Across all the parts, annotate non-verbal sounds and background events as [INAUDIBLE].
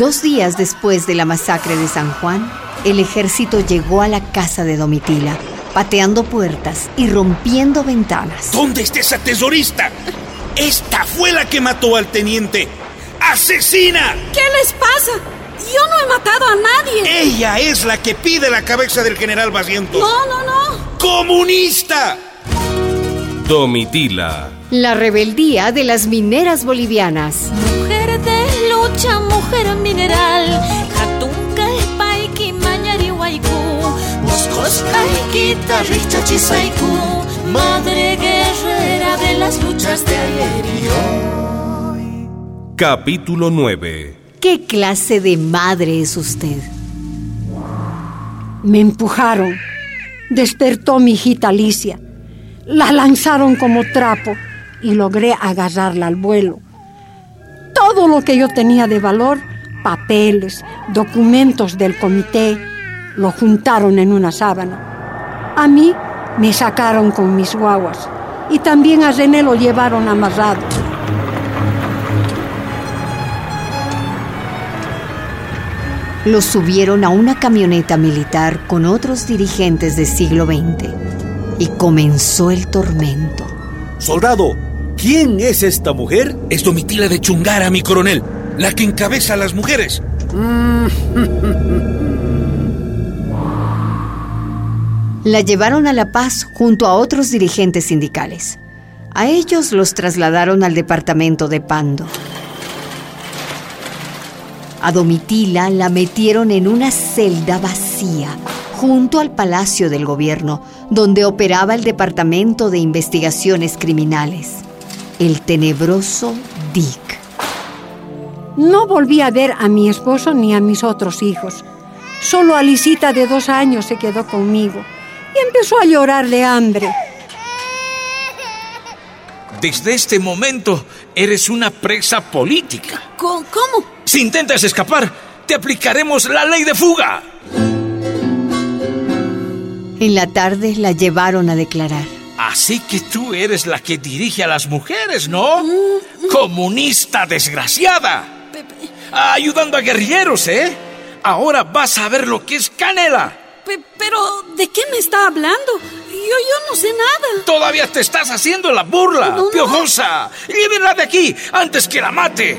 Dos días después de la masacre de San Juan, el ejército llegó a la casa de Domitila, pateando puertas y rompiendo ventanas. ¿Dónde está esa tesorista? Esta fue la que mató al teniente. ¡Asesina! ¿Qué les pasa? Yo no he matado a nadie. Ella es la que pide la cabeza del general Basientos. No, no, no. ¡Comunista! Domitila. La rebeldía de las mineras bolivianas. Mujer de lucha, mujer mineral. Hatunka paiki mañari waiku. Moscosca guitarrista chisaiku. Madre guerrera de las luchas de ayer y hoy. Capítulo 9. ¿Qué clase de madre es usted? Me empujaron. Despertó mi hijita Alicia. La lanzaron como trapo y logré agarrarla al vuelo. Todo lo que yo tenía de valor, papeles, documentos del comité, lo juntaron en una sábana. A mí me sacaron con mis guaguas y también a René lo llevaron amarrado. Lo subieron a una camioneta militar con otros dirigentes del siglo XX y comenzó el tormento. Soldado, ¿quién es esta mujer? Es Domitila de Chungara, mi coronel, la que encabeza a las mujeres. La llevaron a La Paz junto a otros dirigentes sindicales. A ellos los trasladaron al departamento de Pando. A Domitila la metieron en una celda vacía junto al Palacio del Gobierno, donde operaba el Departamento de Investigaciones Criminales, el tenebroso Dick. No volví a ver a mi esposo ni a mis otros hijos. Solo Alicita de dos años se quedó conmigo y empezó a llorar de hambre. Desde este momento eres una presa política. ¿Cómo? ¿Cómo? Si intentas escapar, te aplicaremos la ley de fuga. En la tarde la llevaron a declarar. Así que tú eres la que dirige a las mujeres, ¿no? Comunista desgraciada. Ayudando a guerrilleros, ¿eh? Ahora vas a ver lo que es canela. Pe- pero, ¿de qué me está hablando? Yo, yo no sé nada. Todavía te estás haciendo la burla, No, no. piojosa. Llévenla de aquí antes que la mate.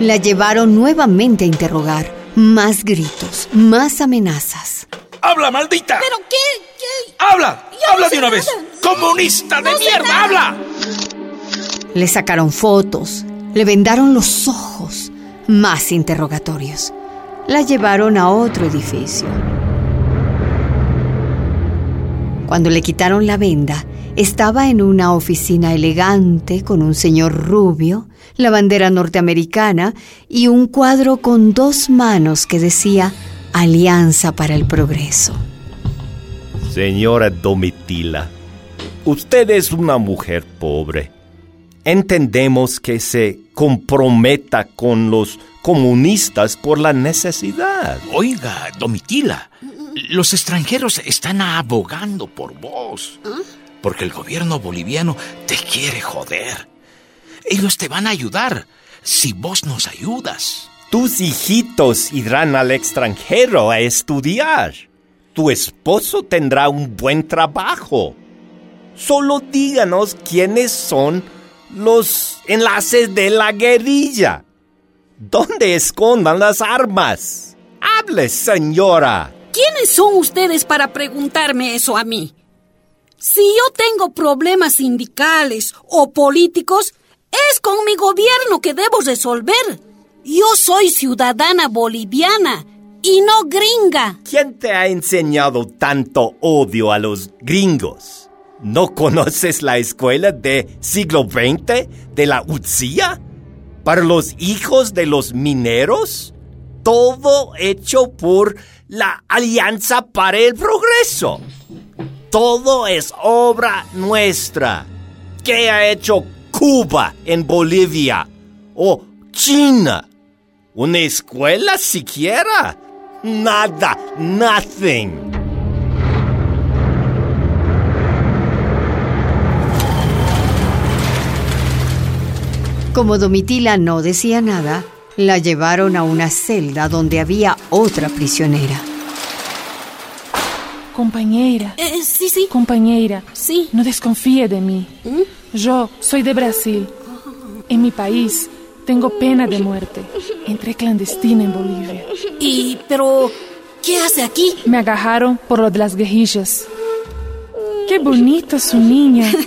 La llevaron nuevamente a interrogar. Más gritos, más amenazas. ¡Habla, maldita! ¿Pero qué? qué? ¡Habla! ¡Habla de una vez! ¡Comunista de mierda! ¡Habla! Le sacaron fotos, le vendaron los ojos, más interrogatorios. La llevaron a otro edificio. Cuando le quitaron la venda, estaba en una oficina elegante con un señor rubio, la bandera norteamericana y un cuadro con dos manos que decía Alianza para el Progreso. Señora Domitila, usted es una mujer pobre. Entendemos que se comprometa con los comunistas por la necesidad. Oiga, Domitila, los extranjeros están abogando por vos. Porque el gobierno boliviano te quiere joder. Ellos te van a ayudar si vos nos ayudas. Tus hijitos irán al extranjero a estudiar. Tu esposo tendrá un buen trabajo. Solo díganos quiénes son los enlaces de la guerrilla. ¿Dónde escondan las armas? Hable, señora. ¿Quiénes son ustedes para preguntarme eso a mí? Si yo tengo problemas sindicales o políticos, es con mi gobierno que debo resolver. Yo soy ciudadana boliviana y no gringa. ¿Quién te ha enseñado tanto odio a los gringos? ¿No conoces la escuela de siglo XX de la UTSIA? ¿Para los hijos de los mineros? Todo hecho por la Alianza para el Progreso. Todo es obra nuestra. ¿Qué ha hecho Cuba en Bolivia? ¿O China? ¿Una escuela siquiera? Nada, nothing. Como Domitila no decía nada, La llevaron a una celda donde había otra prisionera. Compañera. Eh, sí, sí. Compañera. Sí. No desconfíe de mí. Yo soy de Brasil. En mi país tengo pena de muerte. Entré clandestina en Bolivia. Y, pero, ¿qué hace aquí? Me agarraron por lo de las guerrillas. Qué bonita su niña. [LAUGHS]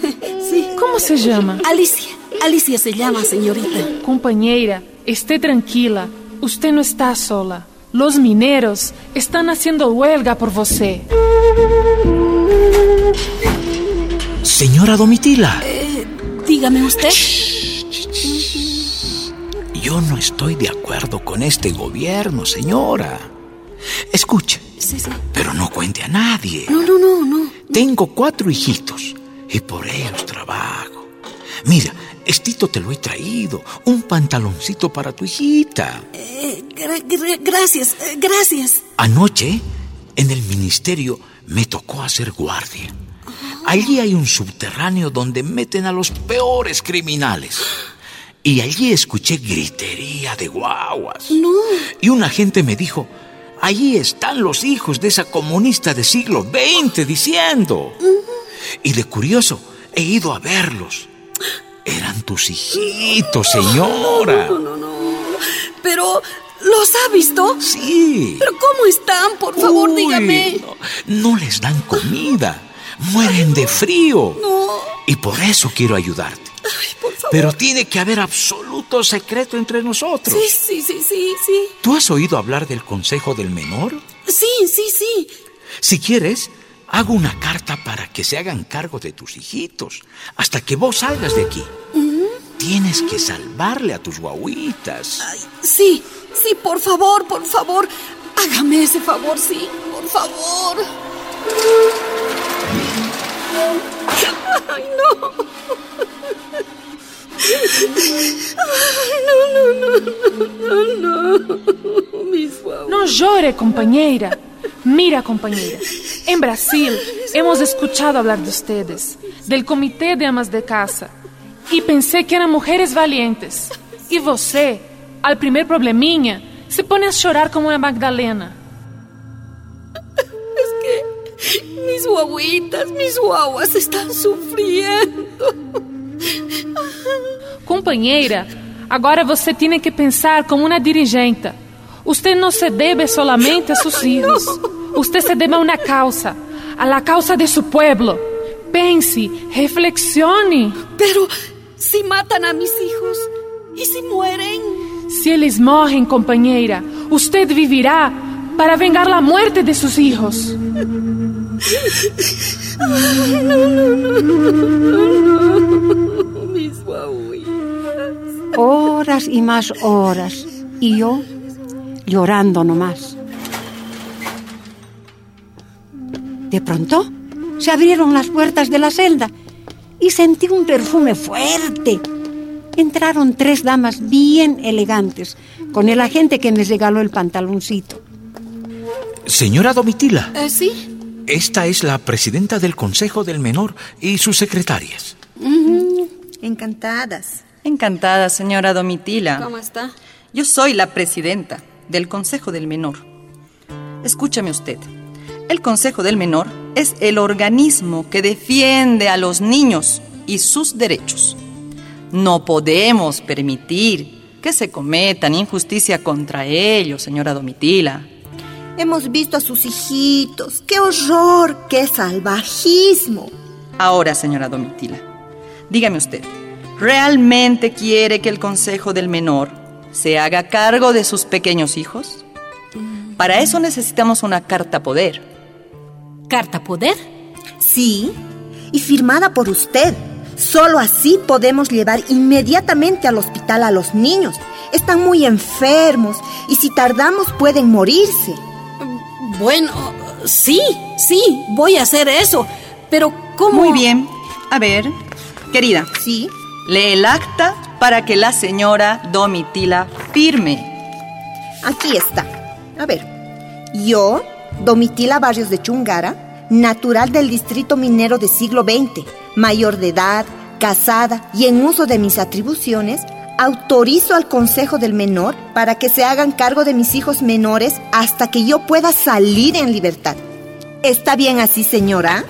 Sí. ¿Cómo se llama? Alicia. Alicia se llama, señorita. Compañera, esté tranquila. Usted no está sola. Los mineros están haciendo huelga por você. Señora Domitila, Dígame usted. Yo no estoy de acuerdo con este gobierno, señora. Escuche, Sí, sí. pero no cuente a nadie. No, no, no, no. Tengo cuatro hijitos y por ellos trabajo. Mira, estito te lo he traído, un pantaloncito para tu hijita. Eh, gra- gra- gracias, eh, gracias. Anoche, en el ministerio, me tocó hacer guardia. Allí hay un subterráneo donde meten a los peores criminales. Y allí escuché gritería de guaguas. No. Y un agente me dijo, allí están los hijos de esa comunista de siglo XX diciendo. Y de curioso, he ido a verlos. Eran tus hijitos, señora. Pero, ¿los ha visto? Sí. ¿Pero cómo están? Por favor, Uy, dígame. No, no les dan comida. Mueren de frío. No. Y por eso quiero ayudarte. Ay, por favor. Pero tiene que haber absoluto secreto entre nosotros. Sí, sí, sí, sí, sí. ¿Tú has oído hablar del Consejo del Menor? Sí, sí, sí. Si quieres, hago una carta para que se hagan cargo de tus hijitos hasta que vos salgas de aquí. Tienes que salvarle a tus guaguitas. Ay, sí, sí, por favor, por favor. Hágame ese favor, sí, por favor. Ay, no. No, no, no, no, no. Guaguas. No llore, compañera. Mira, compañera. En Brasil hemos escuchado hablar de ustedes, del Comité de Amas de Casa, y pensé que eran mujeres valientes. Y você, al primer probleminha, se pone a chorar como una Magdalena. Mis guaguitas, mis guaguas están sufriendo. Companheira, agora você tem que pensar como uma dirigente. Você não se deve solamente a seus filhos. Você se deve a uma causa, a la causa de seu pueblo. Pense, reflexione. Pero si matan a mis hijos y si mueren. Se eles morrem, companheira, você vivirá para vengar a morte de seus filhos. Mis guaguitas. Horas y más horas. Y yo llorando nomás. De pronto se abrieron las puertas de la celda y sentí un perfume fuerte. Entraron tres damas bien elegantes con el agente que me regaló el pantaloncito. Señora Domitila, Eh, sí. esta es la presidenta del Consejo del Menor y sus secretarias. Encantadas. Encantada, señora Domitila. ¿Cómo está? Yo soy la presidenta del Consejo del Menor. Escúchame usted. El Consejo del Menor es el organismo que defiende a los niños y sus derechos. No podemos permitir que se cometan injusticia contra ellos, señora Domitila. Hemos visto a sus hijitos. ¡Qué horror! ¡Qué salvajismo! Ahora, señora Domitila, dígame usted, ¿realmente quiere que el Consejo del Menor se haga cargo de sus pequeños hijos? Para eso necesitamos una carta poder. ¿Carta poder? Sí, y firmada por usted. Solo así podemos llevar inmediatamente al hospital a los niños. Están muy enfermos y si tardamos pueden morirse. Bueno, sí, sí, voy a hacer eso. Pero ¿cómo? Muy bien. A ver, querida, Sí, lee el acta para que la señora Domitila firme. aquí está. A ver, yo, Domitila Barrios de Chungara, natural del distrito minero de siglo XX, mayor de edad, casada y en uso de mis atribuciones, autorizo al Consejo del Menor para que se hagan cargo de mis hijos menores hasta que yo pueda salir en libertad. ¿Está bien así, señora?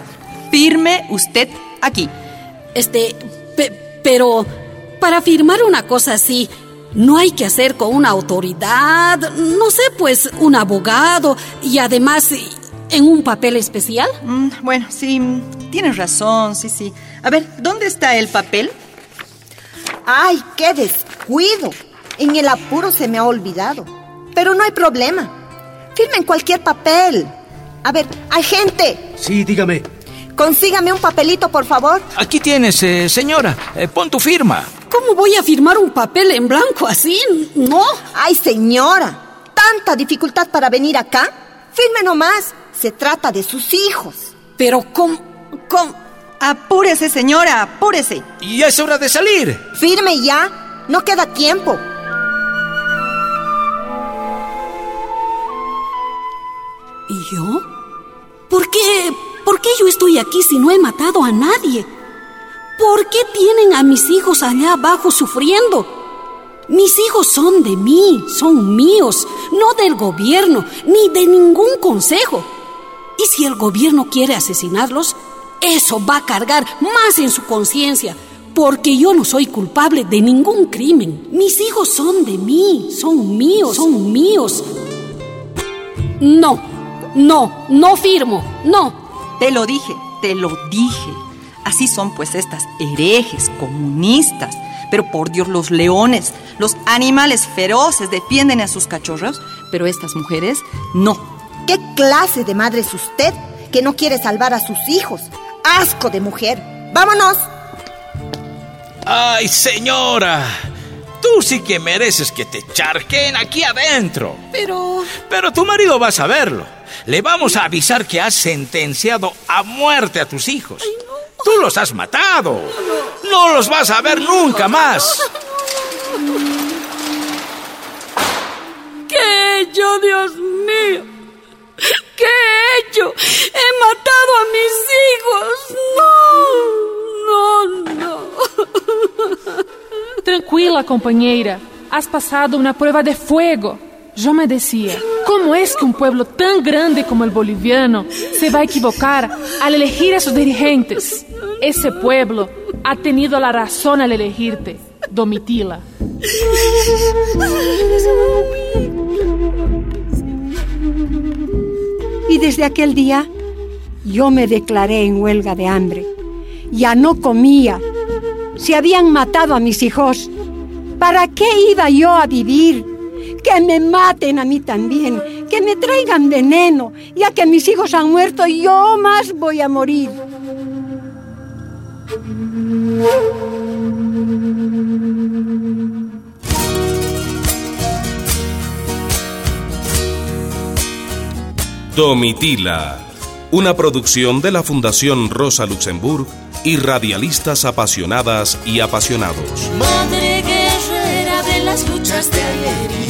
Firme usted aquí. Este, pero para firmar una cosa así, no hay que hacer con una autoridad, no sé, pues un abogado y además en un papel especial. Mm, bueno, sí, tienes razón, sí, sí. A ver, ¿dónde está el papel? ¡Ay, qué descuido! En el apuro se me ha olvidado. Pero no hay problema. Firmen cualquier papel. A ver, agente. Sí, dígame. Consígame un papelito, por favor. Aquí tienes, eh, señora. Eh, pon tu firma. ¿Cómo voy a firmar un papel en blanco así? No. Ay, señora. ¿Tanta dificultad para venir acá? Firme nomás. Se trata de sus hijos. Pero, ¿cómo? ¿Cómo? Apúrese, señora, apúrese. Y es hora de salir. Firme ya. No queda tiempo. ¿Y yo? ¿Por qué? ¿Por qué yo estoy aquí si no he matado a nadie? ¿Por qué tienen a mis hijos allá abajo sufriendo? Mis hijos son de mí, son míos, no del gobierno, ni de ningún consejo. Y si el gobierno quiere asesinarlos, eso va a cargar más en su conciencia, porque yo no soy culpable de ningún crimen. Mis hijos son de mí, son míos, son míos. No, no, no firmo, no. Te lo dije, te lo dije. Así son pues estas herejes comunistas. Pero por Dios, los leones, los animales feroces defienden a sus cachorros, pero estas mujeres no. ¿Qué clase de madre es usted que no quiere salvar a sus hijos? asco de mujer. ¡Vámonos! ¡Ay, señora! Tú sí que mereces que te charquen aquí adentro. Pero... Pero tu marido va a saberlo. Le vamos a avisar que has sentenciado a muerte a tus hijos. Tú los has matado. No los vas a ver nunca más. ¿Qué yo, Dios mío? ¿Qué he hecho? He matado a mis hijos. No, no, no. Tranquila, compañera. Has pasado una prueba de fuego. Yo me decía, ¿cómo es que un pueblo tan grande como el boliviano se va a equivocar al elegir a sus dirigentes? Ese pueblo ha tenido la razón al elegirte, Domitila. Y desde aquel día yo me declaré en huelga de hambre. Ya no comía. Se habían matado a mis hijos. ¿Para qué iba yo a vivir? Que me maten a mí también, que me traigan veneno, ya que mis hijos han muerto, yo más voy a morir. Domitila, una producción de la Fundación Rosa Luxemburg y radialistas apasionadas y apasionados. Madre guerrera de las luchas de ayer y.